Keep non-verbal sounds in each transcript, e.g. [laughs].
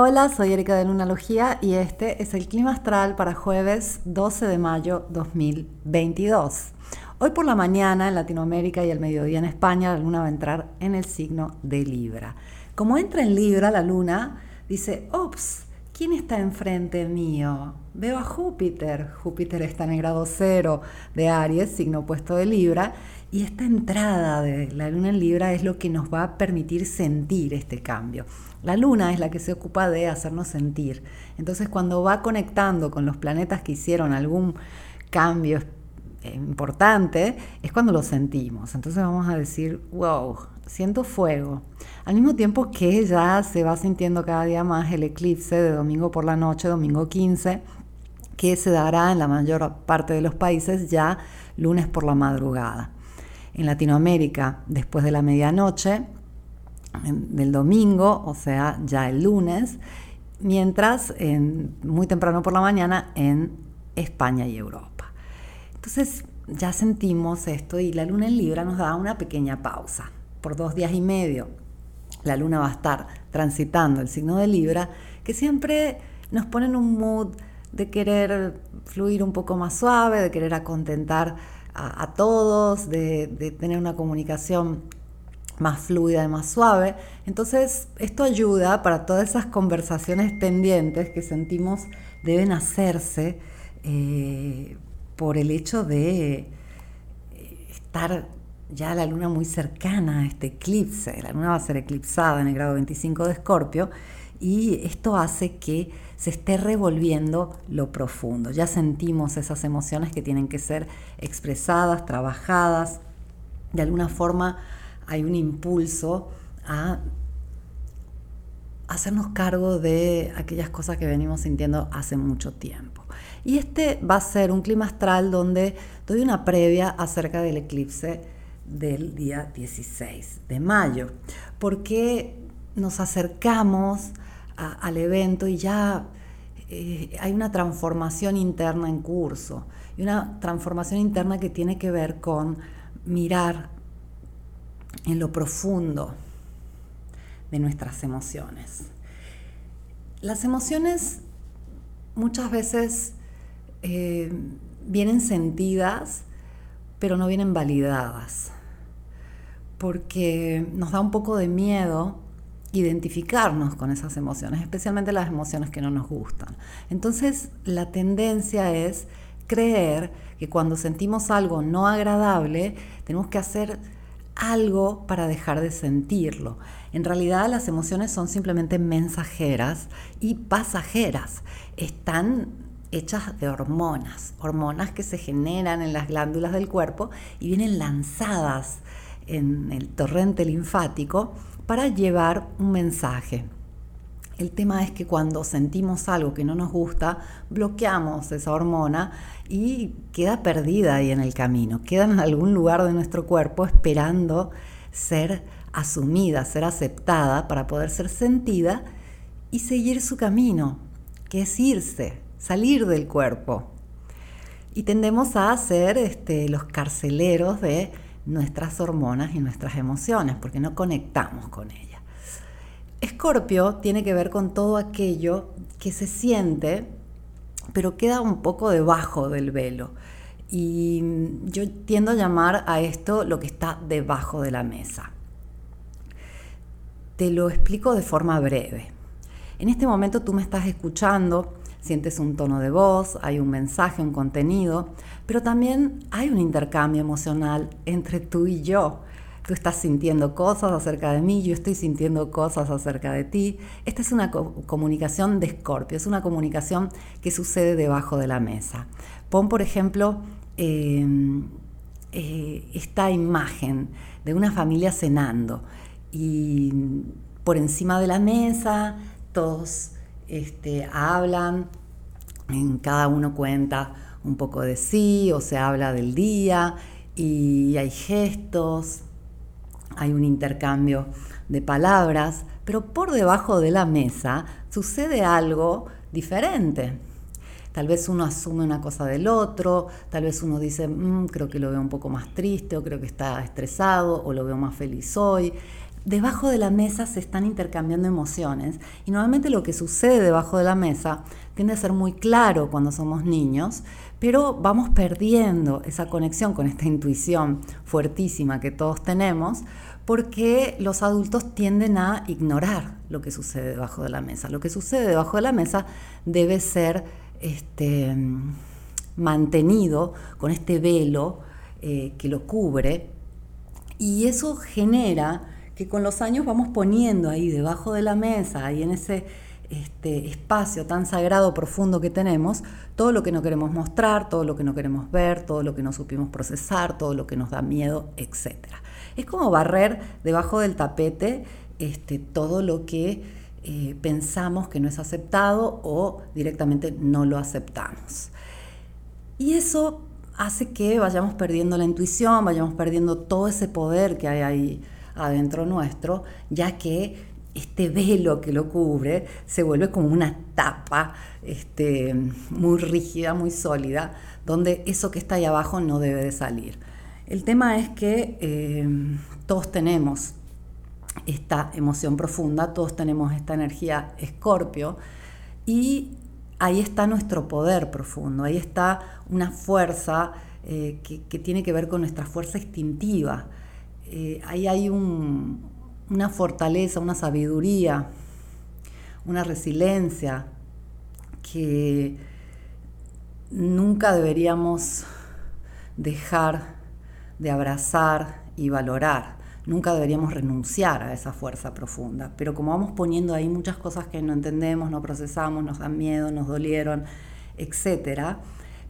Hola, soy Erika de Lunalogía y este es el clima astral para jueves 12 de mayo 2022. Hoy por la mañana en Latinoamérica y el mediodía en España la luna va a entrar en el signo de Libra. Como entra en Libra la luna, dice, ops, ¿quién está enfrente mío? Veo a Júpiter. Júpiter está en el grado cero de Aries, signo opuesto de Libra, y esta entrada de la luna en Libra es lo que nos va a permitir sentir este cambio. La luna es la que se ocupa de hacernos sentir. Entonces cuando va conectando con los planetas que hicieron algún cambio importante, es cuando lo sentimos. Entonces vamos a decir, wow, siento fuego. Al mismo tiempo que ya se va sintiendo cada día más el eclipse de domingo por la noche, domingo 15, que se dará en la mayor parte de los países ya lunes por la madrugada. En Latinoamérica, después de la medianoche del domingo, o sea, ya el lunes, mientras en, muy temprano por la mañana en España y Europa. Entonces ya sentimos esto y la luna en Libra nos da una pequeña pausa por dos días y medio la luna va a estar transitando el signo de Libra, que siempre nos pone en un mood de querer fluir un poco más suave, de querer acontentar a, todos, de, de tener una comunicación más fluida y más suave. Entonces, esto ayuda para todas esas conversaciones pendientes que sentimos deben hacerse eh, por el hecho de eh, estar ya la luna muy cercana a este eclipse. La luna va a ser eclipsada en el grado 25 de Escorpio y esto hace que se esté revolviendo lo profundo. Ya sentimos esas emociones que tienen que ser expresadas, trabajadas. De alguna forma hay un impulso a hacernos cargo de aquellas cosas que venimos sintiendo hace mucho tiempo. Y este va a ser un clima astral donde doy una previa acerca del eclipse del día 16 de mayo, porque nos acercamos al evento y ya eh, hay una transformación interna en curso, y una transformación interna que tiene que ver con mirar en lo profundo de nuestras emociones. Las emociones muchas veces eh, vienen sentidas, pero no vienen validadas porque nos da un poco de miedo identificarnos con esas emociones, especialmente las emociones que no nos gustan. Entonces, la tendencia es creer que cuando sentimos algo no agradable, tenemos que hacer algo para dejar de sentirlo. En realidad las emociones son simplemente mensajeras y pasajeras. Están hechas de hormonas, hormonas que se generan en las glándulas del cuerpo y vienen lanzadas en el torrente linfático para llevar un mensaje. El tema es que cuando sentimos algo que no nos gusta, bloqueamos esa hormona y queda perdida ahí en el camino, queda en algún lugar de nuestro cuerpo esperando ser asumida, ser aceptada para poder ser sentida y seguir su camino, que es irse, salir del cuerpo. Y tendemos a ser este, los carceleros de nuestras hormonas y nuestras emociones, porque no conectamos con ellas. Escorpio tiene que ver con todo aquello que se siente, pero queda un poco debajo del velo. Y yo tiendo a llamar a esto lo que está debajo de la mesa. Te lo explico de forma breve. En este momento tú me estás escuchando sientes un tono de voz, hay un mensaje, un contenido, pero también hay un intercambio emocional entre tú y yo. Tú estás sintiendo cosas acerca de mí, yo estoy sintiendo cosas acerca de ti. Esta es una comunicación de Escorpio, es una comunicación que sucede debajo de la mesa. Pon, por ejemplo, em, eh, esta imagen de una familia cenando y por encima de la mesa todos este, hablan, cada uno cuenta un poco de sí o se habla del día y hay gestos, hay un intercambio de palabras, pero por debajo de la mesa sucede algo diferente. Tal vez uno asume una cosa del otro, tal vez uno dice, mm, creo que lo veo un poco más triste, o creo que está estresado, o lo veo más feliz hoy. Debajo de la mesa se están intercambiando emociones y normalmente lo que sucede debajo de la mesa tiende a ser muy claro cuando somos niños, pero vamos perdiendo esa conexión con esta intuición fuertísima que todos tenemos porque los adultos tienden a ignorar lo que sucede debajo de la mesa. Lo que sucede debajo de la mesa debe ser este, mantenido con este velo eh, que lo cubre y eso genera que con los años vamos poniendo ahí debajo de la mesa, ahí en ese este espacio tan sagrado, profundo que tenemos, todo lo que no queremos mostrar, todo lo que no queremos ver, todo lo que no supimos procesar, todo lo que nos da miedo, etc. Es como barrer debajo del tapete este, todo lo que eh, pensamos que no es aceptado o directamente no lo aceptamos. Y eso hace que vayamos perdiendo la intuición, vayamos perdiendo todo ese poder que hay ahí adentro nuestro, ya que este velo que lo cubre se vuelve como una tapa este, muy rígida, muy sólida, donde eso que está ahí abajo no debe de salir. El tema es que eh, todos tenemos esta emoción profunda, todos tenemos esta energía escorpio y ahí está nuestro poder profundo, ahí está una fuerza eh, que, tiene que ver con nuestra fuerza instintiva. Eh, ahí hay una fortaleza, una sabiduría, una resiliencia que nunca deberíamos dejar de abrazar y valorar. Nunca deberíamos renunciar a esa fuerza profunda. Pero como vamos poniendo ahí muchas cosas que no entendemos, no procesamos, nos dan miedo, nos dolieron, etcétera,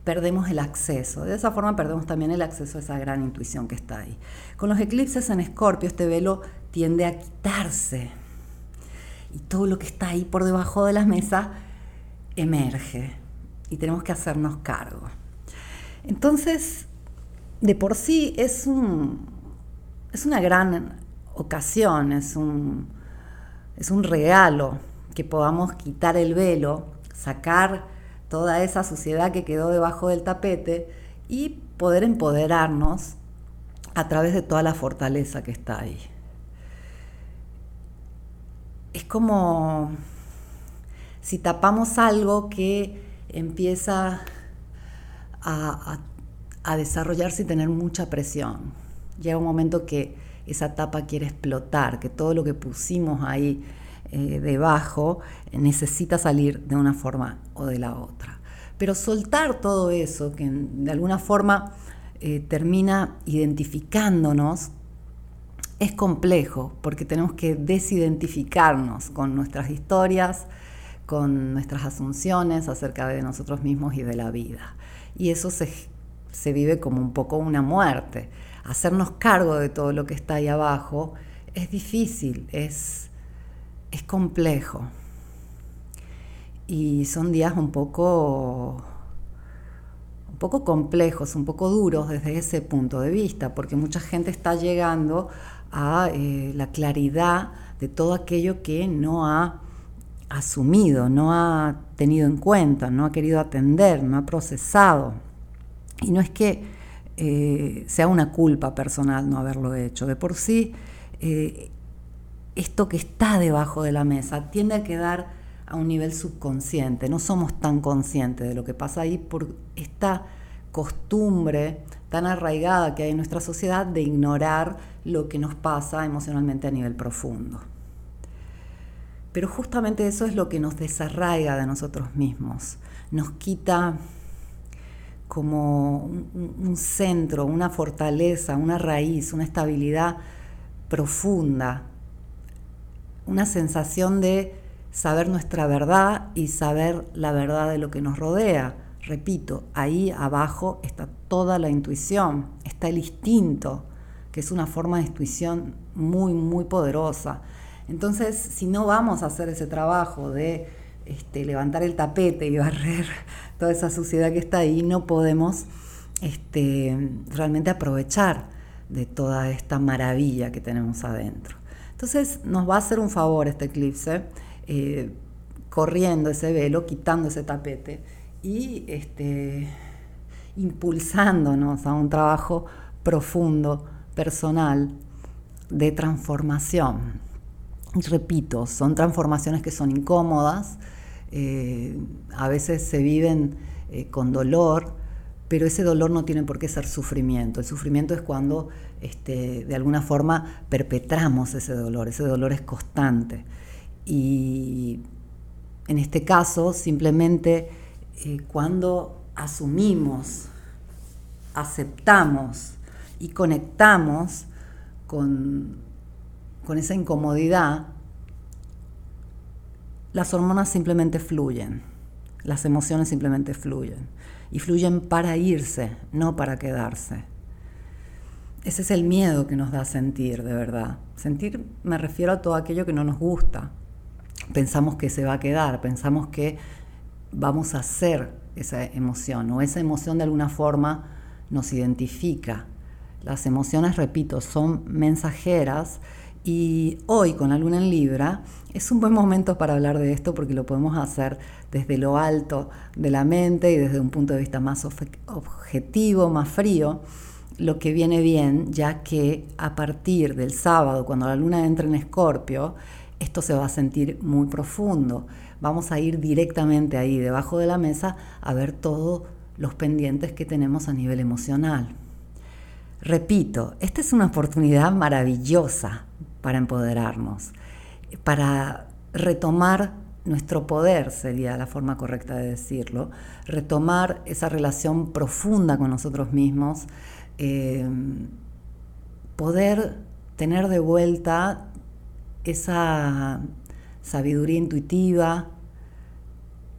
perdemos el acceso. De esa forma perdemos también el acceso a esa gran intuición que está ahí. Con los eclipses en Escorpio, este velo tiende a quitarse. Y todo lo que está ahí por debajo de la mesa emerge. Y tenemos que hacernos cargo. Entonces, de por sí es, un, es una gran ocasión, es un, es un regalo que podamos quitar el velo, sacar toda esa suciedad que quedó debajo del tapete y poder empoderarnos a través de toda la fortaleza que está ahí. Es como si tapamos algo que empieza a, desarrollarse y tener mucha presión. Llega un momento que esa tapa quiere explotar, que todo lo que pusimos ahí eh, debajo necesita salir de una forma o de la otra. Pero soltar todo eso, que de alguna forma eh, termina identificándonos, es complejo, porque tenemos que desidentificarnos con nuestras historias, con nuestras asunciones acerca de nosotros mismos y de la vida. Y eso se se vive como un poco una muerte. Hacernos cargo de todo lo que está ahí abajo es difícil, es, es complejo. Y son días un poco, un poco complejos, un poco duros desde ese punto de vista, porque mucha gente está llegando a eh, la claridad de todo aquello que no ha asumido, no ha tenido en cuenta, no ha querido atender, no ha procesado. Y no es que eh, sea una culpa personal no haberlo hecho. De por sí, eh, esto que está debajo de la mesa tiende a quedar a un nivel subconsciente. No somos tan conscientes de lo que pasa ahí por esta costumbre tan arraigada que hay en nuestra sociedad de ignorar lo que nos pasa emocionalmente a nivel profundo. Pero justamente eso es lo que nos desarraiga de nosotros mismos, nos quita como un, centro, una fortaleza, una raíz, una estabilidad profunda, una sensación de saber nuestra verdad y saber la verdad de lo que nos rodea. Repito, ahí abajo está toda la intuición, está el instinto, que es una forma de intuición muy, muy poderosa. Entonces, si no vamos a hacer ese trabajo de este, levantar el tapete y barrer [laughs] toda esa suciedad que está ahí, no podemos este, realmente aprovechar de toda esta maravilla que tenemos adentro. Entonces nos va a hacer un favor este eclipse, eh, corriendo ese velo, quitando ese tapete y este, impulsándonos a un trabajo profundo, personal, de transformación. repito, son transformaciones que son incómodas, eh, a veces se viven eh, con dolor, pero ese dolor no tiene por qué ser sufrimiento. El sufrimiento es cuando este, de alguna forma perpetramos ese dolor, ese dolor es constante. Y en este caso, simplemente eh, cuando asumimos, aceptamos y conectamos con, con esa incomodidad, las hormonas simplemente fluyen, las emociones simplemente fluyen y fluyen para irse, no para quedarse. Ese es el miedo que nos da sentir, de verdad. Sentir me refiero a todo aquello que no nos gusta. Pensamos que se va a quedar, pensamos que vamos a ser esa emoción o esa emoción de alguna forma nos identifica. Las emociones, repito, son mensajeras y hoy con la luna en Libra es un buen momento para hablar de esto porque lo podemos hacer desde lo alto de la mente y desde un punto de vista más objetivo, más frío, lo que viene bien, ya que a partir del sábado, cuando la luna entra en Escorpio, esto se va a sentir muy profundo. Vamos a ir directamente ahí, debajo de la mesa, a ver todos los pendientes que tenemos a nivel emocional. Repito, esta es una oportunidad maravillosa para empoderarnos, para retomar nuestro poder, sería la forma correcta de decirlo, retomar esa relación profunda con nosotros mismos, eh, poder tener de vuelta esa sabiduría intuitiva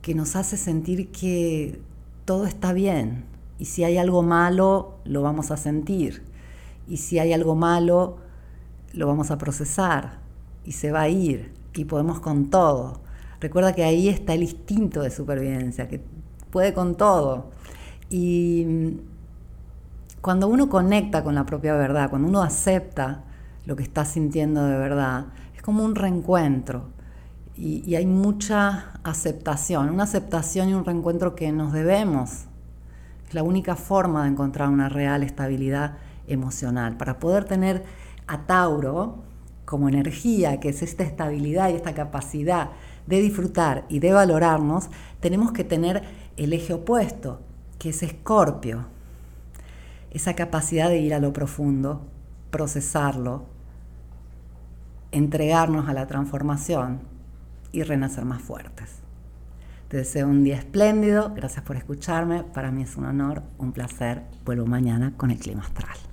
que nos hace sentir que todo está bien y si hay algo malo lo vamos a sentir. Y si hay algo malo lo vamos a procesar y se va a ir y podemos con todo. Recuerda que ahí está el instinto de supervivencia, que puede con todo. Y mm, cuando uno conecta con la propia verdad, cuando uno acepta lo que está sintiendo de verdad, es como un reencuentro. Y, y, hay mucha aceptación, una aceptación y un reencuentro que nos debemos. Es la única forma de encontrar una real estabilidad emocional. Para poder tener a Tauro como energía, que es esta estabilidad y esta capacidad de disfrutar y de valorarnos, tenemos que tener el eje opuesto, que es Escorpio. Esa capacidad de ir a lo profundo, procesarlo, entregarnos a la transformación y renacer más fuertes. Te deseo un día espléndido, gracias por escucharme, para mí es un honor, un placer, vuelvo mañana con el clima astral.